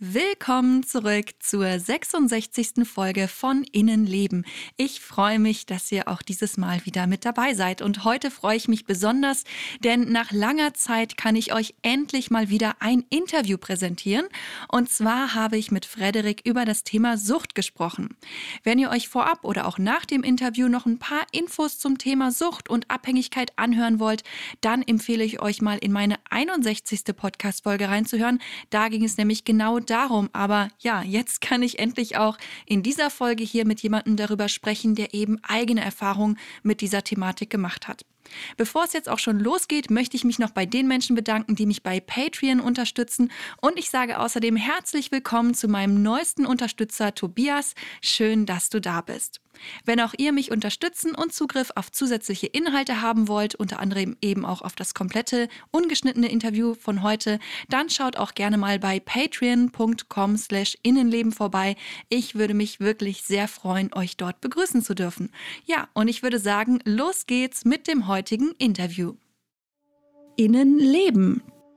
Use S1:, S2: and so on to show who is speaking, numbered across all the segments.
S1: Willkommen zurück zur 66. Folge von Innenleben. Ich freue mich, dass ihr auch dieses Mal wieder mit dabei seid. Und heute freue ich mich besonders, denn nach langer Zeit kann ich euch endlich mal wieder ein Interview präsentieren. Und zwar habe ich mit Frederik über das Thema Sucht gesprochen. Wenn ihr euch vorab oder auch nach dem Interview noch ein paar Infos zum Thema Sucht und Abhängigkeit anhören wollt, dann empfehle ich euch mal in meine 61. Podcast-Folge reinzuhören. Da ging es nämlich genau darum. Aber ja, jetzt kann ich endlich auch in dieser Folge hier mit jemandem darüber sprechen, der eben eigene Erfahrungen mit dieser Thematik gemacht hat. Bevor es jetzt auch schon losgeht, möchte ich mich noch bei den Menschen bedanken, die mich bei Patreon unterstützen. Und ich sage außerdem herzlich willkommen zu meinem neuesten Unterstützer Tobias. Schön, dass du da bist. Wenn auch ihr mich unterstützen und Zugriff auf zusätzliche Inhalte haben wollt, unter anderem eben auch auf das komplette ungeschnittene Interview von heute, dann schaut auch gerne mal bei patreon.com slash Innenleben vorbei. Ich würde mich wirklich sehr freuen, euch dort begrüßen zu dürfen. Ja, und ich würde sagen, los geht's mit dem heutigen Interview. Innenleben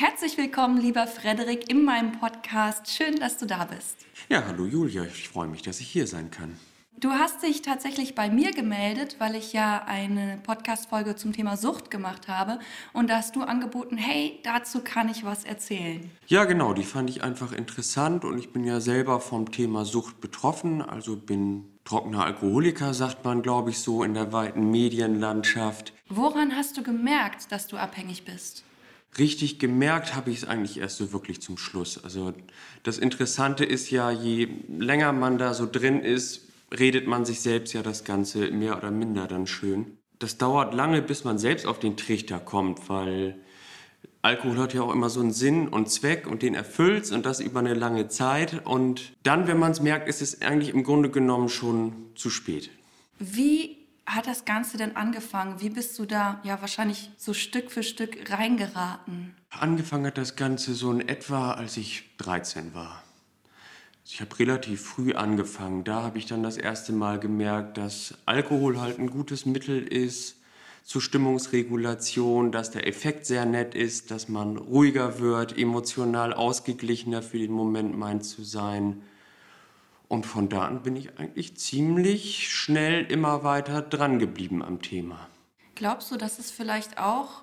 S1: Herzlich willkommen, lieber Frederik, in meinem Podcast. Schön, dass du da bist.
S2: Ja, hallo Julia, ich freue mich, dass ich hier sein kann.
S1: Du hast dich tatsächlich bei mir gemeldet, weil ich ja eine Podcast-Folge zum Thema Sucht gemacht habe. Und da hast du angeboten, hey, dazu kann ich was erzählen.
S2: Ja, genau, die fand ich einfach interessant und ich bin ja selber vom Thema Sucht betroffen. Also bin trockener Alkoholiker, sagt man, glaube ich, so in der weiten Medienlandschaft.
S1: Woran hast du gemerkt, dass du abhängig bist?
S2: Richtig gemerkt habe ich es eigentlich erst so wirklich zum Schluss. Also das Interessante ist ja, je länger man da so drin ist, redet man sich selbst ja das Ganze mehr oder minder dann schön. Das dauert lange, bis man selbst auf den Trichter kommt, weil Alkohol hat ja auch immer so einen Sinn und Zweck und den erfüllt und das über eine lange Zeit. Und dann, wenn man es merkt, ist es eigentlich im Grunde genommen schon zu spät.
S1: Wie hat das Ganze denn angefangen? Wie bist du da ja wahrscheinlich so Stück für Stück reingeraten?
S2: Angefangen hat das Ganze so in etwa, als ich 13 war. Ich habe relativ früh angefangen. Da habe ich dann das erste Mal gemerkt, dass Alkohol halt ein gutes Mittel ist zur Stimmungsregulation, dass der Effekt sehr nett ist, dass man ruhiger wird, emotional ausgeglichener für den Moment meint zu sein. Und von da an bin ich eigentlich ziemlich schnell immer weiter dran geblieben am Thema.
S1: Glaubst du, dass es vielleicht auch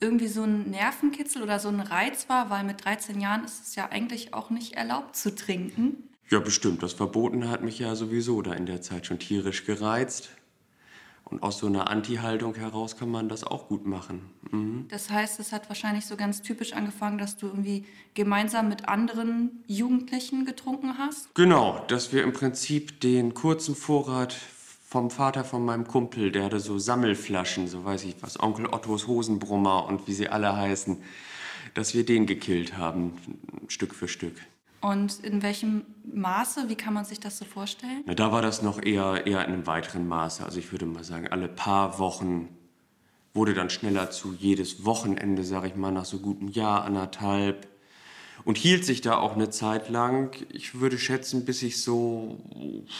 S1: irgendwie so ein Nervenkitzel oder so ein Reiz war, weil mit 13 Jahren ist es ja eigentlich auch nicht erlaubt zu trinken?
S2: Ja, bestimmt. Das Verboten hat mich ja sowieso da in der Zeit schon tierisch gereizt. Und aus so einer Anti-Haltung heraus kann man das auch gut machen.
S1: Mhm. Das heißt, es hat wahrscheinlich so ganz typisch angefangen, dass du irgendwie gemeinsam mit anderen Jugendlichen getrunken hast?
S2: Genau, dass wir im Prinzip den kurzen Vorrat vom Vater von meinem Kumpel, der hatte so Sammelflaschen, so weiß ich was, Onkel Ottos Hosenbrummer und wie sie alle heißen, dass wir den gekillt haben, Stück für Stück.
S1: Und in welchem Maße, wie kann man sich das so vorstellen?
S2: Na, da war das noch eher, eher in einem weiteren Maße. Also ich würde mal sagen, alle paar Wochen wurde dann schneller zu jedes Wochenende, sage ich mal, nach so gutem Jahr, anderthalb. Und hielt sich da auch eine Zeit lang, ich würde schätzen, bis ich so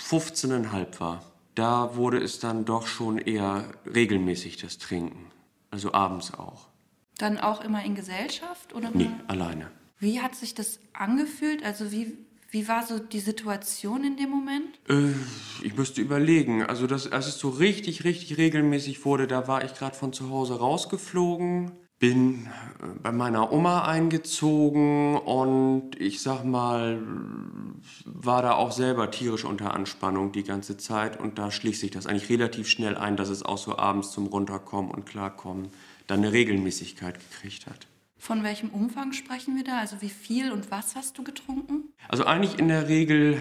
S2: 15,5 war. Da wurde es dann doch schon eher regelmäßig, das Trinken. Also abends auch.
S1: Dann auch immer in Gesellschaft? Oder
S2: nee, alleine.
S1: Wie hat sich das angefühlt? Also wie, wie war so die Situation in dem Moment?
S2: Äh, ich müsste überlegen. Also das, als es so richtig, richtig regelmäßig wurde, da war ich gerade von zu Hause rausgeflogen, bin äh, bei meiner Oma eingezogen und ich sag mal, war da auch selber tierisch unter Anspannung die ganze Zeit und da schließt sich das eigentlich relativ schnell ein, dass es auch so abends zum Runterkommen und Klarkommen dann eine Regelmäßigkeit gekriegt hat.
S1: Von welchem Umfang sprechen wir da? Also wie viel und was hast du getrunken?
S2: Also eigentlich in der Regel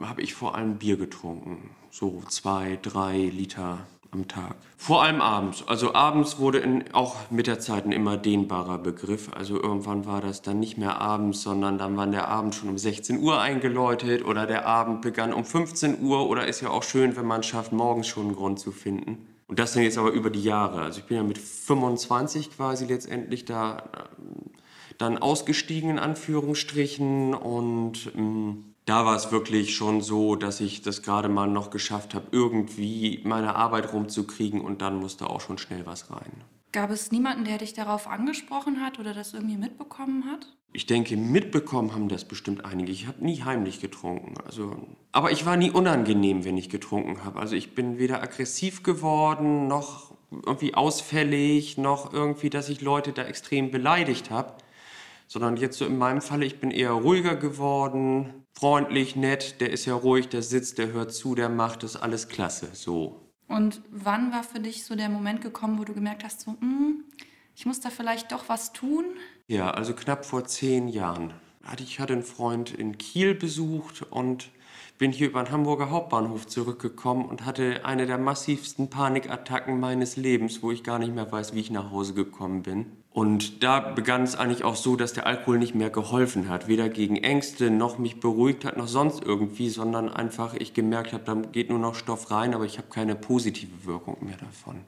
S2: habe ich vor allem Bier getrunken. So zwei, drei Liter am Tag. Vor allem abends. Also abends wurde in, auch mit der Zeit ein immer dehnbarer Begriff. Also irgendwann war das dann nicht mehr abends, sondern dann war der Abend schon um 16 Uhr eingeläutet oder der Abend begann um 15 Uhr oder ist ja auch schön, wenn man es schafft, morgens schon einen Grund zu finden. Und das dann jetzt aber über die Jahre. Also ich bin ja mit 25 quasi letztendlich da ähm, dann ausgestiegen in Anführungsstrichen und ähm, da war es wirklich schon so, dass ich das gerade mal noch geschafft habe, irgendwie meine Arbeit rumzukriegen und dann musste auch schon schnell was rein.
S1: Gab es niemanden, der dich darauf angesprochen hat oder das irgendwie mitbekommen hat?
S2: Ich denke, mitbekommen haben das bestimmt einige. Ich habe nie heimlich getrunken. Also, aber ich war nie unangenehm, wenn ich getrunken habe. Also ich bin weder aggressiv geworden, noch irgendwie ausfällig, noch irgendwie, dass ich Leute da extrem beleidigt habe. Sondern jetzt so in meinem Falle, ich bin eher ruhiger geworden, freundlich, nett, der ist ja ruhig, der sitzt, der hört zu, der macht das alles klasse, so.
S1: Und wann war für dich so der Moment gekommen, wo du gemerkt hast, so, mm, ich muss da vielleicht doch was tun?
S2: Ja, also knapp vor zehn Jahren. Ich hatte einen Freund in Kiel besucht und bin hier über den Hamburger Hauptbahnhof zurückgekommen und hatte eine der massivsten Panikattacken meines Lebens, wo ich gar nicht mehr weiß, wie ich nach Hause gekommen bin. Und da begann es eigentlich auch so, dass der Alkohol nicht mehr geholfen hat. Weder gegen Ängste noch mich beruhigt hat, noch sonst irgendwie, sondern einfach ich gemerkt habe, da geht nur noch Stoff rein, aber ich habe keine positive Wirkung mehr davon.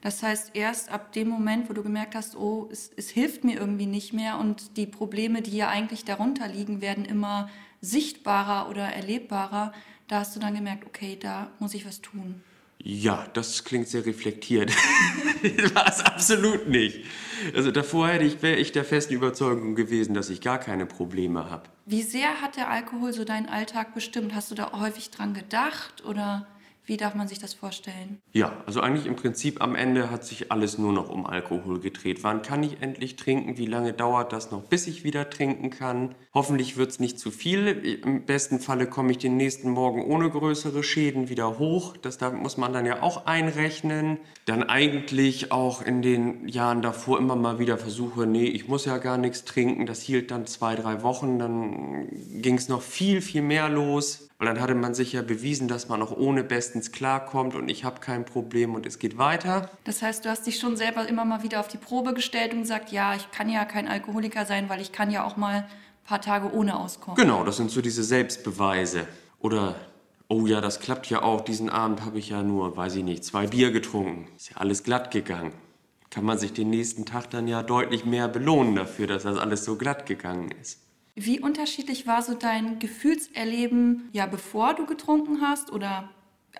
S1: Das heißt, erst ab dem Moment, wo du gemerkt hast, oh, es, es hilft mir irgendwie nicht mehr und die Probleme, die ja eigentlich darunter liegen, werden immer sichtbarer oder erlebbarer, da hast du dann gemerkt, okay, da muss ich was tun.
S2: Ja, das klingt sehr reflektiert. War es absolut nicht. Also davor hätte ich, wäre ich der festen Überzeugung gewesen, dass ich gar keine Probleme habe.
S1: Wie sehr hat der Alkohol so deinen Alltag bestimmt? Hast du da häufig dran gedacht oder wie darf man sich das vorstellen?
S2: Ja, also eigentlich im Prinzip am Ende hat sich alles nur noch um Alkohol gedreht. Wann kann ich endlich trinken? Wie lange dauert das noch, bis ich wieder trinken kann? Hoffentlich wird es nicht zu viel. Im besten Falle komme ich den nächsten Morgen ohne größere Schäden wieder hoch. Das da muss man dann ja auch einrechnen. Dann eigentlich auch in den Jahren davor immer mal wieder versuche, nee, ich muss ja gar nichts trinken. Das hielt dann zwei, drei Wochen. Dann ging es noch viel, viel mehr los. Weil dann hatte man sich ja bewiesen, dass man auch ohne bestens klarkommt und ich habe kein Problem und es geht weiter.
S1: Das heißt, du hast dich schon selber immer mal wieder auf die Probe gestellt und gesagt, ja, ich kann ja kein Alkoholiker sein, weil ich kann ja auch mal ein paar Tage ohne auskommen.
S2: Genau, das sind so diese Selbstbeweise. Oder, oh ja, das klappt ja auch, diesen Abend habe ich ja nur, weiß ich nicht, zwei Bier getrunken. Ist ja alles glatt gegangen. Kann man sich den nächsten Tag dann ja deutlich mehr belohnen dafür, dass das alles so glatt gegangen ist.
S1: Wie unterschiedlich war so dein Gefühlserleben, ja, bevor du getrunken hast oder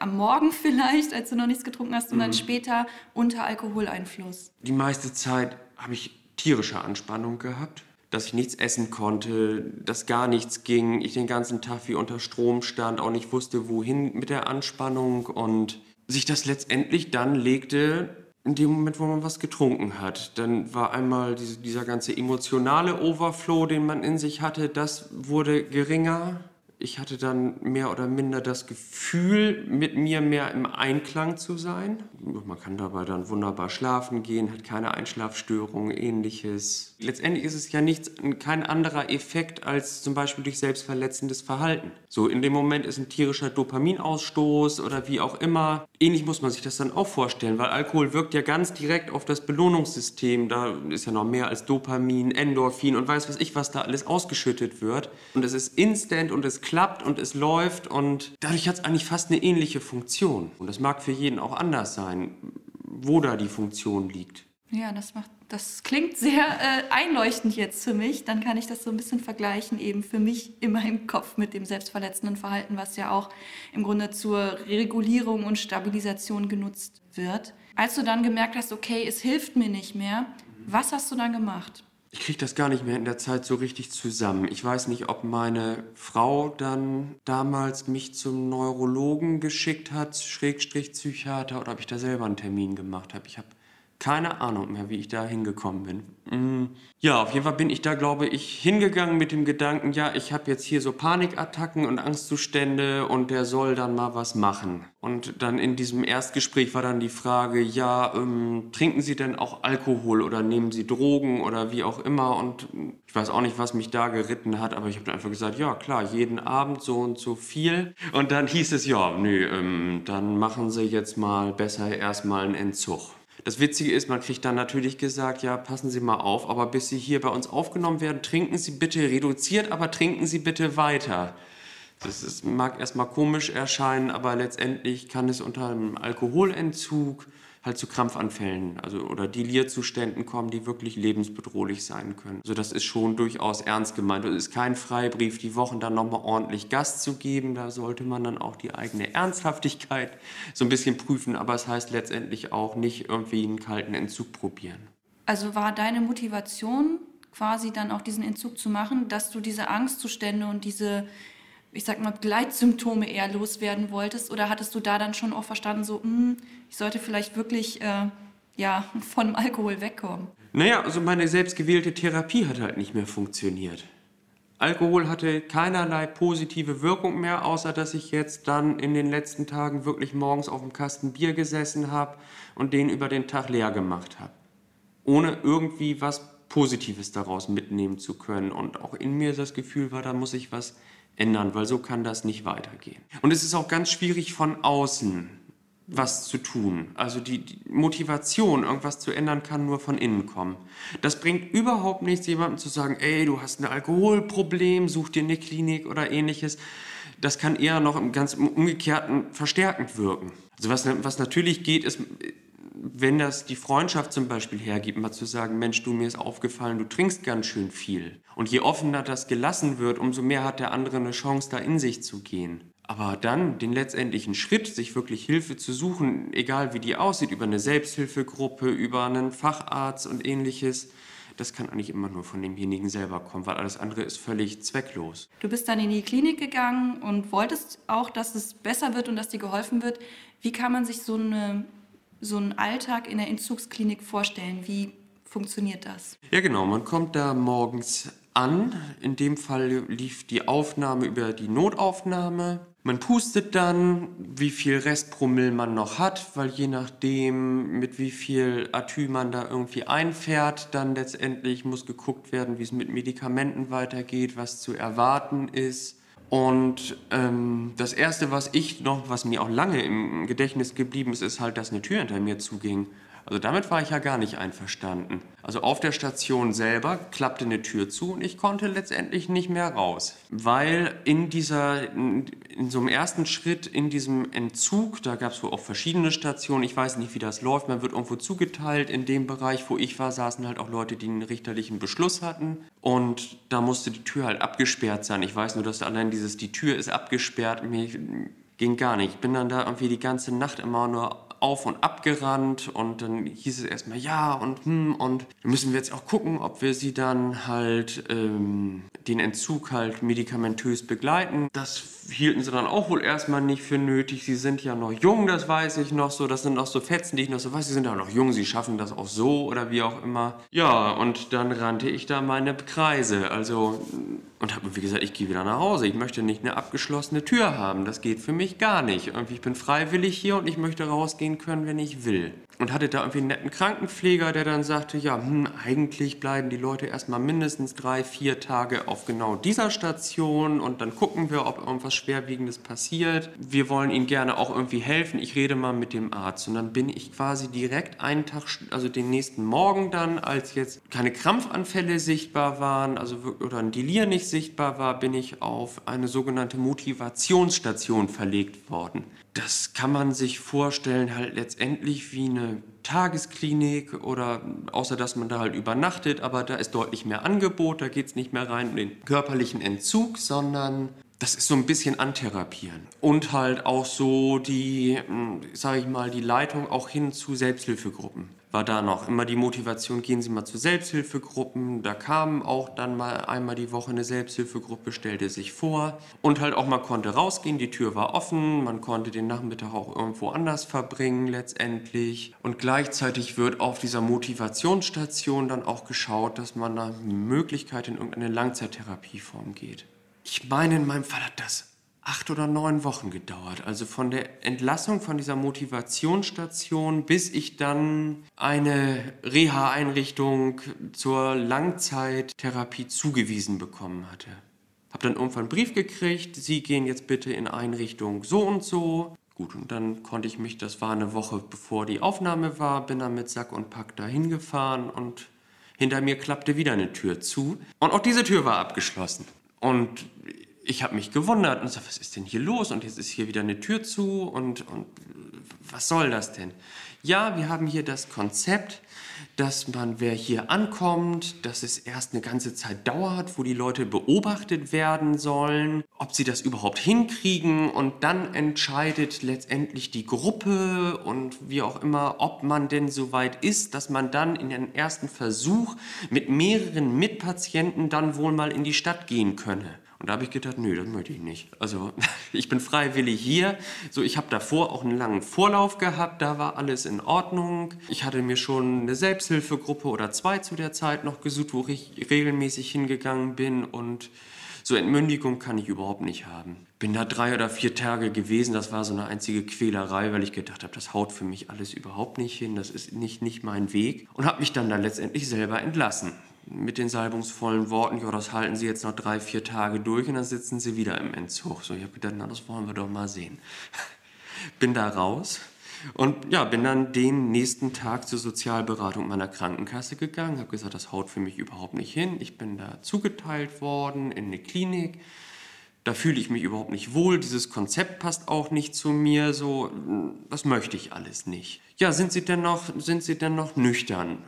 S1: am Morgen vielleicht, als du noch nichts getrunken hast und mhm. dann später unter Alkoholeinfluss?
S2: Die meiste Zeit habe ich tierische Anspannung gehabt, dass ich nichts essen konnte, dass gar nichts ging, ich den ganzen Tag wie unter Strom stand, auch nicht wusste, wohin mit der Anspannung und sich das letztendlich dann legte in dem Moment, wo man was getrunken hat. Dann war einmal diese, dieser ganze emotionale Overflow, den man in sich hatte, das wurde geringer ich hatte dann mehr oder minder das Gefühl, mit mir mehr im Einklang zu sein. Man kann dabei dann wunderbar schlafen gehen, hat keine Einschlafstörungen, ähnliches. Letztendlich ist es ja nichts, kein anderer Effekt als zum Beispiel durch selbstverletzendes Verhalten. So in dem Moment ist ein tierischer Dopaminausstoß oder wie auch immer. Ähnlich muss man sich das dann auch vorstellen, weil Alkohol wirkt ja ganz direkt auf das Belohnungssystem. Da ist ja noch mehr als Dopamin, Endorphin und weiß was ich, was da alles ausgeschüttet wird. Und es ist instant und es klappt und es läuft und dadurch hat es eigentlich fast eine ähnliche Funktion. Und das mag für jeden auch anders sein, wo da die Funktion liegt.
S1: Ja, das macht, das klingt sehr äh, einleuchtend jetzt für mich. Dann kann ich das so ein bisschen vergleichen, eben für mich in meinem Kopf mit dem selbstverletzenden Verhalten, was ja auch im Grunde zur Regulierung und Stabilisation genutzt wird. Als du dann gemerkt hast, okay, es hilft mir nicht mehr, was hast du dann gemacht?
S2: Ich kriege das gar nicht mehr in der Zeit so richtig zusammen. Ich weiß nicht, ob meine Frau dann damals mich zum Neurologen geschickt hat, Schrägstrich Psychiater, oder ob ich da selber einen Termin gemacht habe. Ich habe keine Ahnung mehr, wie ich da hingekommen bin. Mm. Ja, auf jeden Fall bin ich da, glaube ich, hingegangen mit dem Gedanken, ja, ich habe jetzt hier so Panikattacken und Angstzustände und der soll dann mal was machen. Und dann in diesem Erstgespräch war dann die Frage, ja, ähm, trinken Sie denn auch Alkohol oder nehmen Sie Drogen oder wie auch immer? Und ich weiß auch nicht, was mich da geritten hat, aber ich habe einfach gesagt, ja, klar, jeden Abend so und so viel. Und dann hieß es, ja, nö, ähm, dann machen Sie jetzt mal besser erstmal einen Entzug. Das Witzige ist, man kriegt dann natürlich gesagt, ja, passen Sie mal auf, aber bis Sie hier bei uns aufgenommen werden, trinken Sie bitte reduziert, aber trinken Sie bitte weiter. Das ist, mag erstmal komisch erscheinen, aber letztendlich kann es unter einem Alkoholentzug halt zu Krampfanfällen also, oder Delirzuständen kommen, die wirklich lebensbedrohlich sein können. Also das ist schon durchaus ernst gemeint. Es ist kein Freibrief, die Wochen dann nochmal ordentlich Gas zu geben. Da sollte man dann auch die eigene Ernsthaftigkeit so ein bisschen prüfen. Aber es heißt letztendlich auch nicht irgendwie einen kalten Entzug probieren.
S1: Also war deine Motivation quasi dann auch diesen Entzug zu machen, dass du diese Angstzustände und diese ich sag mal, Begleitsymptome eher loswerden wolltest? Oder hattest du da dann schon auch verstanden, so, mh, hm, ich sollte vielleicht wirklich äh, ja, von Alkohol wegkommen?
S2: Naja, also meine selbstgewählte Therapie hat halt nicht mehr funktioniert. Alkohol hatte keinerlei positive Wirkung mehr, außer dass ich jetzt dann in den letzten Tagen wirklich morgens auf dem Kasten Bier gesessen habe und den über den Tag leer gemacht habe. Ohne irgendwie was Positives daraus mitnehmen zu können. Und auch in mir das Gefühl war, da muss ich was ändern, weil so kann das nicht weitergehen. Und es ist auch ganz schwierig von außen was zu tun. Also die, die, Motivation, irgendwas zu ändern, kann nur von innen kommen. Das bringt überhaupt nichts, jemandem zu sagen, ey, du hast ein Alkoholproblem, such dir eine Klinik oder ähnliches. Das kann eher noch im ganz umgekehrten verstärkend wirken. Also was, was natürlich geht, ist wenn das die Freundschaft zum Beispiel hergibt, mal zu sagen, Mensch, du, mir ist aufgefallen, du trinkst ganz schön viel. Und je offener das gelassen wird, umso mehr hat der andere eine Chance, da in sich zu gehen. Aber dann den letztendlichen Schritt, sich wirklich Hilfe zu suchen, egal wie die aussieht, über eine Selbsthilfegruppe, über einen Facharzt und ähnliches, das kann eigentlich immer nur von demjenigen selber kommen, weil alles andere ist völlig zwecklos.
S1: Du bist dann in die Klinik gegangen und wolltest auch, dass es besser wird und dass dir geholfen wird. Wie kann man sich so eine so einen Alltag in der Entzugsklinik vorstellen? Wie funktioniert das?
S2: Ja, genau. Man kommt da morgens an. In dem Fall lief die Aufnahme über die Notaufnahme. Man pustet dann, wie viel Restpromille man noch hat, weil je nachdem, mit wie viel Atü man da irgendwie einfährt, dann letztendlich muss geguckt werden, wie es mit Medikamenten weitergeht, was zu erwarten ist. Und ähm, das Erste, was ich noch, was mir auch lange im Gedächtnis geblieben ist, ist halt, dass eine Tür hinter mir zuging. Also damit war ich ja gar nicht einverstanden. Also auf der Station selber klappte eine Tür zu und ich konnte letztendlich nicht mehr raus. Weil in dieser, in, so einem ersten Schritt in diesem Entzug, da gab es wohl auch verschiedene Stationen, ich weiß nicht, wie das läuft, man wird irgendwo zugeteilt. In dem Bereich, wo ich war, saßen halt auch Leute, die einen richterlichen Beschluss hatten. Und da musste die Tür halt abgesperrt sein. Ich weiß nur, dass allein dieses, die Tür ist abgesperrt, mir ging gar nicht. Ich bin dann da irgendwie die ganze Nacht immer nur auf und ab gerannt und dann hieß es erstmal ja und hm und müssen wir jetzt auch gucken, ob wir sie dann halt ähm, den Entzug halt medikamentös begleiten. Das hielten sie dann auch wohl erstmal nicht für nötig. Sie sind ja noch jung, das weiß ich noch so. Das sind auch so Fetzen, die ich noch so weiß. Sie sind ja noch jung, sie schaffen das auch so oder wie auch immer. Ja, und dann rannte ich da meine Kreise. Also und habe irgendwie gesagt, ich gehe wieder nach Hause. Ich möchte nicht eine abgeschlossene Tür haben. Das geht für mich gar nicht. Irgendwie, ich bin freiwillig hier und ich möchte rausgehen können, wenn ich will. Und hatte da irgendwie einen netten Krankenpfleger, der dann sagte, ja, hm, eigentlich bleiben die Leute erstmal mindestens drei, vier Tage auf genau dieser Station und dann gucken wir, ob irgendwas Schwerwiegendes passiert. Wir wollen ihnen gerne auch irgendwie helfen. Ich rede mal mit dem Arzt. Und dann bin ich quasi direkt einen Tag, also den nächsten Morgen dann, als jetzt keine Krampfanfälle sichtbar waren, also oder ein Delir nicht sichtbar war, bin ich auf eine sogenannte Motivationsstation verlegt worden. Das kann man sich vorstellen, halt letztendlich wie eine Tagesklinik oder außer dass man da halt übernachtet, aber da ist deutlich mehr Angebot, da geht es nicht mehr rein in den körperlichen Entzug, sondern das ist so ein bisschen antherapieren. Und halt auch so die, hm, sage ich mal, die Leitung auch hin zu Selbsthilfegruppen. War da noch immer die Motivation, gehen Sie mal zu Selbsthilfegruppen. Da kam auch dann mal einmal die Woche eine Selbsthilfegruppe, stellte sich vor und halt auch man konnte rausgehen, die Tür war offen, man konnte den Nachmittag auch irgendwo anders verbringen letztendlich. Und gleichzeitig wird auf dieser Motivationsstation dann auch geschaut, dass man nach Möglichkeit in irgendeine Langzeittherapieform geht. Ich meine, in meinem Fall hat das acht oder neun Wochen gedauert. Also von der Entlassung von dieser Motivationsstation, bis ich dann eine Reha-Einrichtung zur Langzeittherapie zugewiesen bekommen hatte. Hab dann irgendwann einen Brief gekriegt, Sie gehen jetzt bitte in Einrichtung so und so. Gut, und dann konnte ich mich, das war eine Woche bevor die Aufnahme war, bin dann mit Sack und Pack dahin gefahren und hinter mir klappte wieder eine Tür zu. Und auch diese Tür war abgeschlossen. Und ich habe mich gewundert und gesagt, was ist denn hier los? Und jetzt ist hier wieder eine Tür zu und, und was soll das denn? Ja, wir haben hier das Konzept, dass man, wer hier ankommt, dass es erst eine ganze Zeit dauert, wo die Leute beobachtet werden sollen, ob sie das überhaupt hinkriegen und dann entscheidet letztendlich die Gruppe und wie auch immer, ob man denn so weit ist, dass man dann in den ersten Versuch mit mehreren Mitpatienten dann wohl mal in die Stadt gehen könne. Und da habe ich gedacht, nö, das möchte ich nicht. Also ich bin freiwillig hier. So, ich habe davor auch einen langen Vorlauf gehabt, da war alles in Ordnung. Ich hatte mir schon eine Selbsthilfegruppe oder zwei zu der Zeit noch gesucht, wo ich regelmäßig hingegangen bin und so Entmündigung kann ich überhaupt nicht haben. Bin da drei oder vier Tage gewesen, das war so eine einzige Quälerei, weil ich gedacht habe, das haut für mich alles überhaupt nicht hin, das ist nicht, nicht mein Weg. Und habe mich dann da letztendlich selber entlassen mit den salbungsvollen Worten, ja, das halten Sie jetzt noch drei, vier Tage durch und dann sitzen Sie wieder im Entzug. So, ich habe gedacht, na, das wollen wir doch mal sehen. bin da raus und ja, bin dann den nächsten Tag zur Sozialberatung meiner Krankenkasse gegangen, habe gesagt, das haut für mich überhaupt nicht hin. Ich bin da zugeteilt worden in eine Klinik. Da fühle ich mich überhaupt nicht wohl. Dieses Konzept passt auch nicht zu mir. So, das möchte ich alles nicht. Ja, sind Sie denn noch, sind Sie denn noch nüchtern?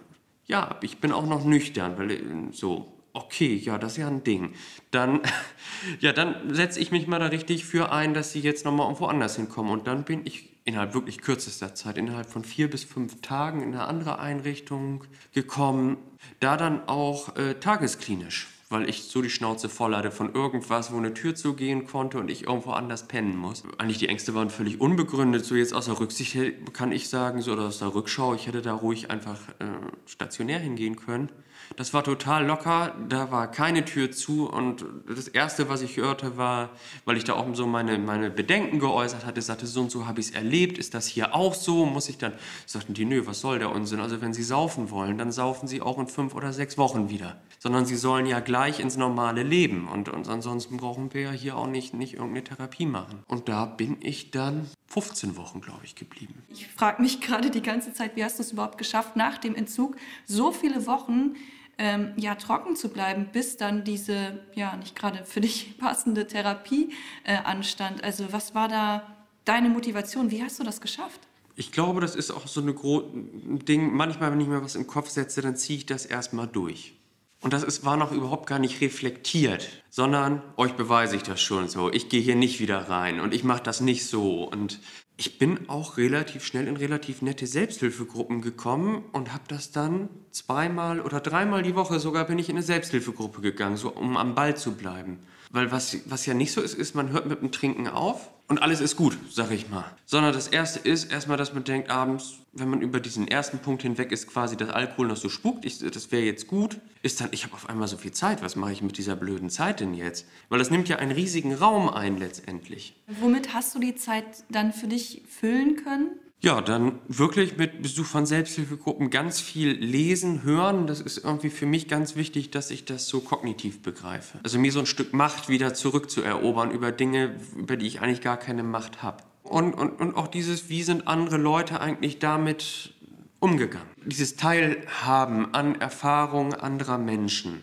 S2: Ja, ich bin auch noch nüchtern, weil äh, so, okay, ja, das ist ja ein Ding. Dann, ja, dann setze ich mich mal da richtig für ein, dass sie jetzt nochmal irgendwo anders hinkommen. Und dann bin ich innerhalb wirklich kürzester Zeit, innerhalb von vier bis fünf Tagen in eine andere Einrichtung gekommen. Da dann auch äh, tagesklinisch weil ich so die Schnauze voll hatte von irgendwas, wo eine Tür zugehen konnte und ich irgendwo anders pennen muss. Eigentlich die Ängste waren völlig unbegründet. So jetzt aus der Rücksicht kann ich sagen, so oder aus der Rückschau, ich hätte da ruhig einfach äh, stationär hingehen können. Das war total locker, da war keine Tür zu und das Erste, was ich hörte, war, weil ich da auch so meine, meine Bedenken geäußert hatte, sagte, so und so habe ich es erlebt, ist das hier auch so? Muss ich dann, sagten die, nö, was soll der Unsinn? Also wenn Sie saufen wollen, dann saufen Sie auch in fünf oder sechs Wochen wieder. Sondern Sie sollen ja gleich ins normale Leben und, und ansonsten brauchen wir ja hier auch nicht, nicht irgendeine Therapie machen. Und da bin ich dann 15 Wochen, glaube ich, geblieben.
S1: Ich frage mich gerade die ganze Zeit, wie hast du es überhaupt geschafft, nach dem Entzug so viele Wochen ähm, ja, trocken zu bleiben, bis dann diese, ja, nicht gerade für dich passende Therapie äh, anstand. Also was war da deine Motivation? Wie hast du das geschafft?
S2: Ich glaube, das ist auch so ein Ding. Manchmal, wenn ich mir was im Kopf setze, dann ziehe ich das erstmal durch. Und das ist, war noch überhaupt gar nicht reflektiert, sondern euch beweise ich das schon so. Ich gehe hier nicht wieder rein und ich mache das nicht so. Und ich bin auch relativ schnell in relativ nette Selbsthilfegruppen gekommen und habe das dann zweimal oder dreimal die Woche sogar bin ich in eine Selbsthilfegruppe gegangen, so um am Ball zu bleiben. Weil was, was ja nicht so ist, ist, man hört mit dem Trinken auf und alles ist gut, sag ich mal. Sondern das Erste ist erstmal, dass man denkt, abends, wenn man über diesen ersten Punkt hinweg ist, quasi, dass Alkohol noch so spukt, ich, das wäre jetzt gut, ist dann, ich habe auf einmal so viel Zeit, was mache ich mit dieser blöden Zeit denn jetzt? Weil das nimmt ja einen riesigen Raum ein letztendlich.
S1: Womit hast du die Zeit dann für dich füllen können?
S2: Ja, dann wirklich mit Besuch von Selbsthilfegruppen ganz viel lesen, hören. Das ist irgendwie für mich ganz wichtig, dass ich das so kognitiv begreife. Also mir so ein Stück Macht wieder zurückzuerobern über Dinge, über die ich eigentlich gar keine Macht habe. Und, und, und auch dieses, wie sind andere Leute eigentlich damit umgegangen? Dieses Teilhaben an Erfahrungen anderer Menschen.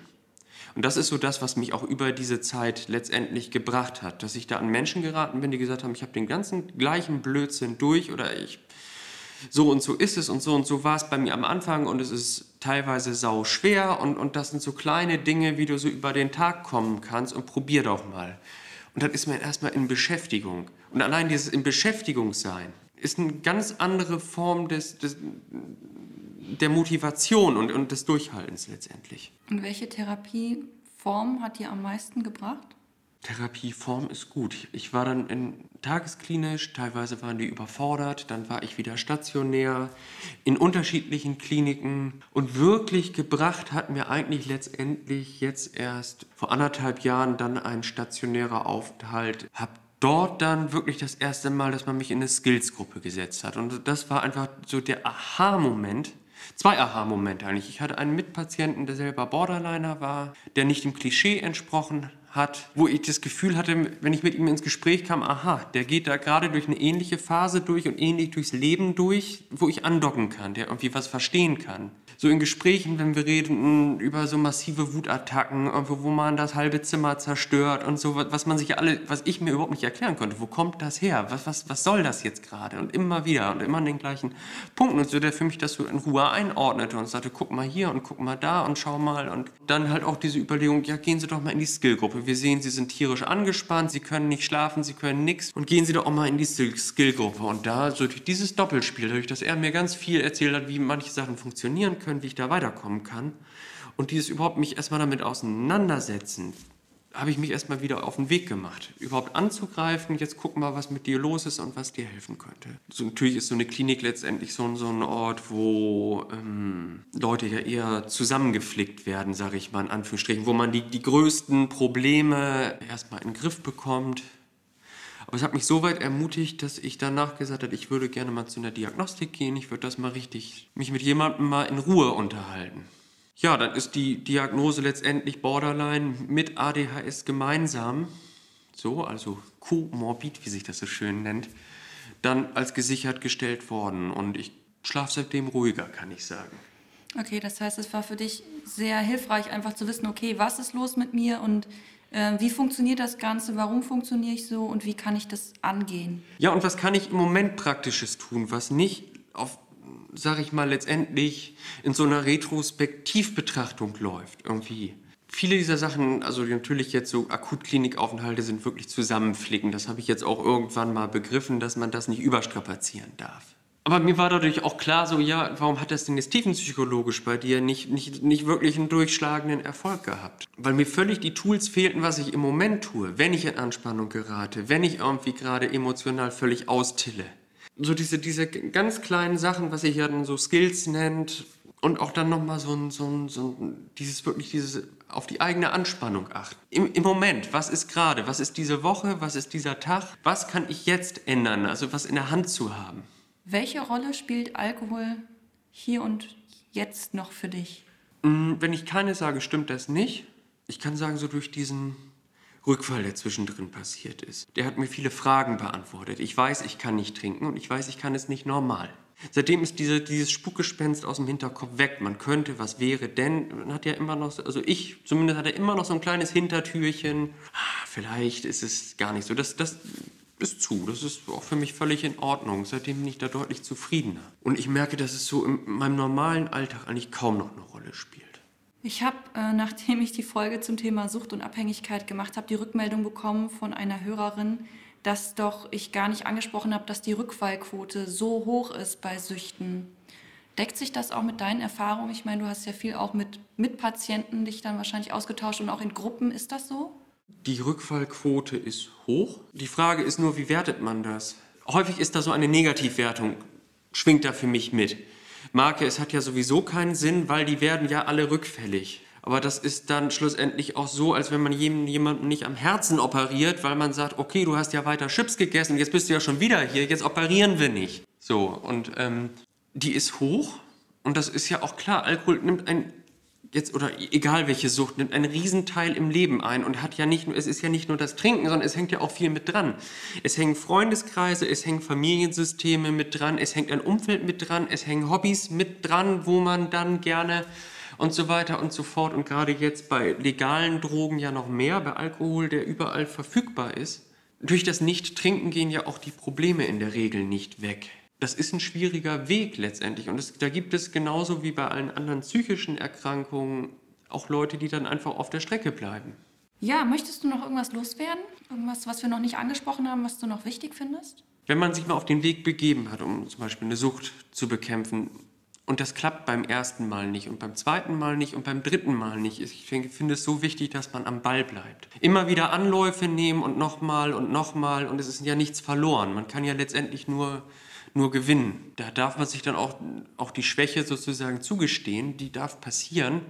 S2: Und das ist so das, was mich auch über diese Zeit letztendlich gebracht hat, dass ich da an Menschen geraten bin, die gesagt haben, ich habe den ganzen gleichen Blödsinn durch oder ich so und so ist es und so und so war es bei mir am Anfang und es ist teilweise sau schwer und, und das sind so kleine Dinge, wie du so über den Tag kommen kannst und probier doch mal. Und dann ist man erstmal in Beschäftigung. Und allein dieses in Beschäftigung sein ist eine ganz andere Form des, des der Motivation und, und des Durchhaltens letztendlich.
S1: Und welche Therapieform hat dir am meisten gebracht?
S2: Therapieform ist gut. Ich war dann in tagesklinisch, teilweise waren die überfordert, dann war ich wieder stationär in unterschiedlichen Kliniken und wirklich gebracht hat mir eigentlich letztendlich jetzt erst vor anderthalb Jahren dann ein stationärer Aufenthalt. Hab dort dann wirklich das erste Mal, dass man mich in eine Skills-Gruppe gesetzt hat und das war einfach so der Aha-Moment. Zwei Aha-Momente eigentlich. Ich hatte einen Mitpatienten, der selber Borderliner war, der nicht dem Klischee entsprochen hat, wo ich das Gefühl hatte, wenn ich mit ihm ins Gespräch kam, aha, der geht da gerade durch eine ähnliche Phase durch und ähnlich durchs Leben durch, wo ich andocken kann, der irgendwie was verstehen kann so in Gesprächen, wenn wir reden über so massive Wutattacken, wo man das halbe Zimmer zerstört und so, was man sich alle, was ich mir überhaupt nicht erklären konnte. Wo kommt das her? Was, was, was soll das jetzt gerade? Und immer wieder und immer an den gleichen Punkten. Und so, der für mich das so in Ruhe einordnete und sagte, guck mal hier und guck mal da und schau mal. Und dann halt auch diese Überlegung, ja, gehen Sie doch mal in die Skillgruppe. Wir sehen, Sie sind tierisch angespannt, Sie können nicht schlafen, Sie können nichts. Und gehen Sie doch auch mal in die Skillgruppe. Und da, so durch dieses Doppelspiel, dadurch, dass er mir ganz viel erzählt hat, wie manche Sachen funktionieren können, wie ich da weiterkommen kann. Und dieses überhaupt mich erstmal damit auseinandersetzen, habe ich mich erstmal wieder auf den Weg gemacht. Überhaupt anzugreifen, jetzt guck mal, was mit dir los ist und was dir helfen könnte. So, natürlich ist so eine Klinik letztendlich so, so ein Ort, wo ähm, Leute ja eher zusammengeflickt werden, sage ich mal in Anführungsstrichen, wo man die, die größten Probleme erstmal in den Griff bekommt, aber es hat mich so weit ermutigt, dass ich danach gesagt habe, ich würde gerne mal zu einer Diagnostik gehen, ich würde das mal richtig, mich mit jemandem mal in Ruhe unterhalten. Ja, dann ist die Diagnose letztendlich Borderline mit ADHS gemeinsam, so, also komorbid, wie sich das so schön nennt, dann als gesichert gestellt worden. Und ich schlafe seitdem ruhiger, kann ich sagen.
S1: Okay, das heißt, es war für dich sehr hilfreich, einfach zu wissen, okay, was ist los mit mir und äh, wie funktioniert das Ganze? Warum funktioniere ich so? Und wie kann ich das angehen?
S2: Ja, und was kann ich im Moment Praktisches tun, was nicht auf, sag ich mal, letztendlich in so einer Retrospektivbetrachtung läuft, irgendwie? Viele dieser Sachen, also natürlich jetzt so Akutklinikaufenthalte sind wirklich zusammenflicken. Das habe ich jetzt auch irgendwann mal begriffen, dass man das nicht überstrapazieren darf. Aber mir war dadurch auch klar, so, ja, warum hat das denn jetzt tiefenpsychologisch bei dir nicht, nicht, nicht wirklich einen durchschlagenden Erfolg gehabt? Weil mir völlig die Tools fehlten, was ich im Moment tue, wenn ich in Anspannung gerate, wenn ich irgendwie gerade emotional völlig austille. So diese, diese ganz kleinen Sachen, was ihr hier dann so Skills nennt, und auch dann nochmal so ein, so ein, so ein, dieses wirklich dieses auf die eigene Anspannung achten. Im, Im Moment, was ist gerade, was ist diese Woche, was ist dieser Tag, was kann ich jetzt ändern, also was in der Hand zu haben.
S1: Welche Rolle spielt Alkohol hier und jetzt noch für dich?
S2: Mm, wenn ich keine sage, stimmt das nicht. Ich kann sagen, so durch diesen Rückfall, der zwischendrin passiert ist, der hat mir viele Fragen beantwortet. Ich weiß, ich kann nicht trinken und ich weiß, ich kann es nicht normal. Seitdem ist diese, dieses Spukgespenst aus dem Hinterkopf weg. Man könnte, was wäre, denn man hat ja immer noch, also ich zumindest hatte immer noch so ein kleines Hintertürchen. Ah, vielleicht ist es gar nicht so. Das, das ist zu. Das ist auch für mich völlig in Ordnung. Seitdem bin ich da deutlich zufriedener. Und ich merke, dass es so in meinem normalen Alltag eigentlich kaum noch eine Rolle spielt.
S1: Ich habe, äh, nachdem ich die Folge zum Thema Sucht und Abhängigkeit gemacht habe, die Rückmeldung bekommen von einer Hörerin, dass doch ich gar nicht angesprochen habe, dass die Rückfallquote so hoch ist bei Süchten. Deckt sich das auch mit deinen Erfahrungen? Ich meine, du hast ja viel auch mit Mitpatienten dich dann wahrscheinlich ausgetauscht und auch in Gruppen. Ist das so?
S2: Die Rückfallquote ist hoch. Die Frage ist nur, wie wertet man das? Häufig ist da so eine Negativwertung, schwingt da für mich mit. Marke, es hat ja sowieso keinen Sinn, weil die werden ja alle rückfällig. Aber das ist dann schlussendlich auch so, als wenn man jemanden nicht am Herzen operiert, weil man sagt, okay, du hast ja weiter Chips gegessen, jetzt bist du ja schon wieder hier, jetzt operieren wir nicht. So, und ähm, die ist hoch und das ist ja auch klar, Alkohol nimmt ein jetzt oder egal welche Sucht nimmt einen Riesenteil im Leben ein und hat ja nicht nur es ist ja nicht nur das Trinken, sondern es hängt ja auch viel mit dran. Es hängen Freundeskreise, es hängen Familiensysteme mit dran, es hängt ein Umfeld mit dran, es hängen Hobbys mit dran, wo man dann gerne und so weiter und so fort und gerade jetzt bei legalen Drogen ja noch mehr, bei Alkohol, der überall verfügbar ist. Durch das Nicht-Trinken gehen ja auch die Probleme in der Regel nicht weg das ist ein schwieriger Weg letztendlich. Und es, da gibt es genauso wie bei allen anderen psychischen Erkrankungen auch Leute, die dann einfach auf der Strecke bleiben.
S1: Ja, möchtest du noch irgendwas loswerden? Irgendwas, was wir noch nicht angesprochen haben, was du noch wichtig findest?
S2: Wenn man sich mal auf den Weg begeben hat, um zum Beispiel eine Sucht zu bekämpfen, Und das klappt beim ersten Mal nicht und beim zweiten Mal nicht und beim dritten Mal nicht. Ich finde es so wichtig, dass man am Ball bleibt. Immer wieder Anläufe nehmen und nochmal und nochmal und es ist ja nichts verloren. Man kann ja letztendlich nur, nur gewinnen. Da darf man sich dann auch, auch die Schwäche sozusagen zugestehen, die darf passieren.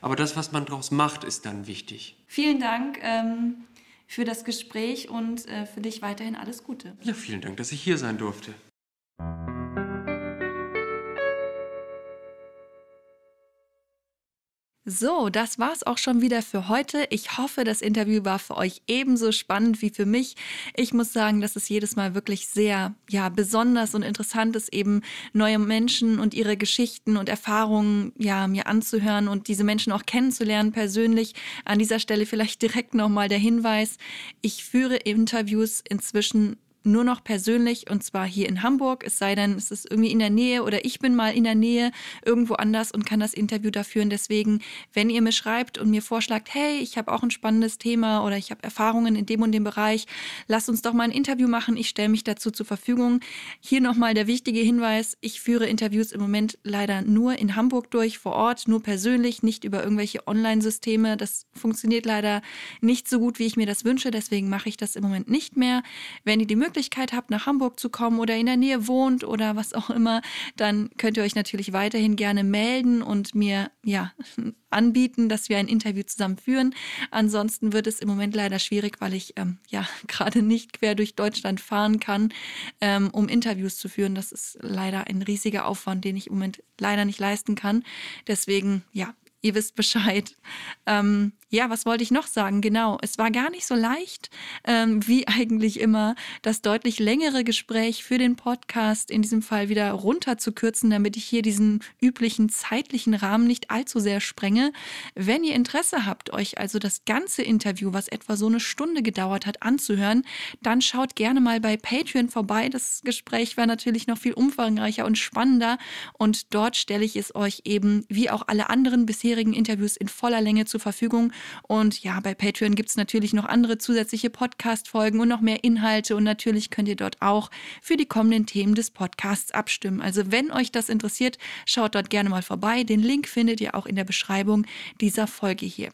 S2: Aber das, was man daraus macht, ist dann wichtig.
S1: Vielen Dank ähm, für das Gespräch und äh, für dich weiterhin alles Gute.
S2: Ja, vielen Dank, dass ich hier sein durfte.
S1: So, das war's auch schon wieder für heute. Ich hoffe, das Interview war für euch ebenso spannend wie für mich. Ich muss sagen, dass es jedes Mal wirklich sehr, ja, besonders und interessant ist, eben neue Menschen und ihre Geschichten und Erfahrungen, ja, mir anzuhören und diese Menschen auch kennenzulernen persönlich. An dieser Stelle vielleicht direkt nochmal der Hinweis. Ich führe Interviews inzwischen nur noch persönlich und zwar hier in Hamburg, es sei denn, es ist irgendwie in der Nähe oder ich bin mal in der Nähe irgendwo anders und kann das Interview da führen. Deswegen, wenn ihr mir schreibt und mir vorschlagt, hey, ich habe auch ein spannendes Thema oder ich habe Erfahrungen in dem und dem Bereich, lasst uns doch mal ein Interview machen. Ich stelle mich dazu zur Verfügung. Hier nochmal der wichtige Hinweis, ich führe Interviews im Moment leider nur in Hamburg durch, vor Ort, nur persönlich, nicht über irgendwelche Online-Systeme. Das funktioniert leider nicht so gut, wie ich mir das wünsche. Deswegen mache ich das im Moment nicht mehr. Wenn ihr die Möglichkeit Möglichkeit habt, nach Hamburg zu kommen oder in der Nähe wohnt oder was auch immer, dann könnt ihr euch natürlich weiterhin gerne melden und mir ja anbieten, dass wir ein Interview zusammen führen. Ansonsten wird es im Moment leider schwierig, weil ich ähm, ja gerade nicht quer durch Deutschland fahren kann, ähm, um Interviews zu führen. Das ist leider ein riesiger Aufwand, den ich im Moment leider nicht leisten kann. Deswegen ja, ihr wisst Bescheid. Ähm, ja, was wollte ich noch sagen? Genau, es war gar nicht so leicht, ähm, wie eigentlich immer, das deutlich längere Gespräch für den Podcast in diesem Fall wieder runterzukürzen, damit ich hier diesen üblichen zeitlichen Rahmen nicht allzu sehr sprenge. Wenn ihr Interesse habt, euch also das ganze Interview, was etwa so eine Stunde gedauert hat, anzuhören, dann schaut gerne mal bei Patreon vorbei. Das Gespräch war natürlich noch viel umfangreicher und spannender und dort stelle ich es euch eben wie auch alle anderen bisherigen Interviews in voller Länge zur Verfügung. Und ja, bei Patreon gibt es natürlich noch andere zusätzliche Podcast-Folgen und noch mehr Inhalte. Und natürlich könnt ihr dort auch für die kommenden Themen des Podcasts abstimmen. Also wenn euch das interessiert, schaut dort gerne mal vorbei. Den Link findet ihr auch in der Beschreibung dieser Folge hier.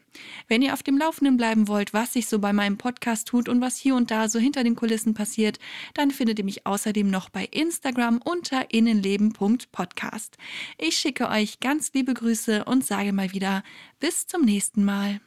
S1: Wenn ihr auf dem Laufenden bleiben wollt, was sich so bei meinem Podcast tut und was hier und da so hinter den Kulissen passiert, dann findet ihr mich außerdem noch bei Instagram unter innenleben.podcast. Ich schicke euch ganz liebe Grüße und sage mal wieder bis zum nächsten Mal.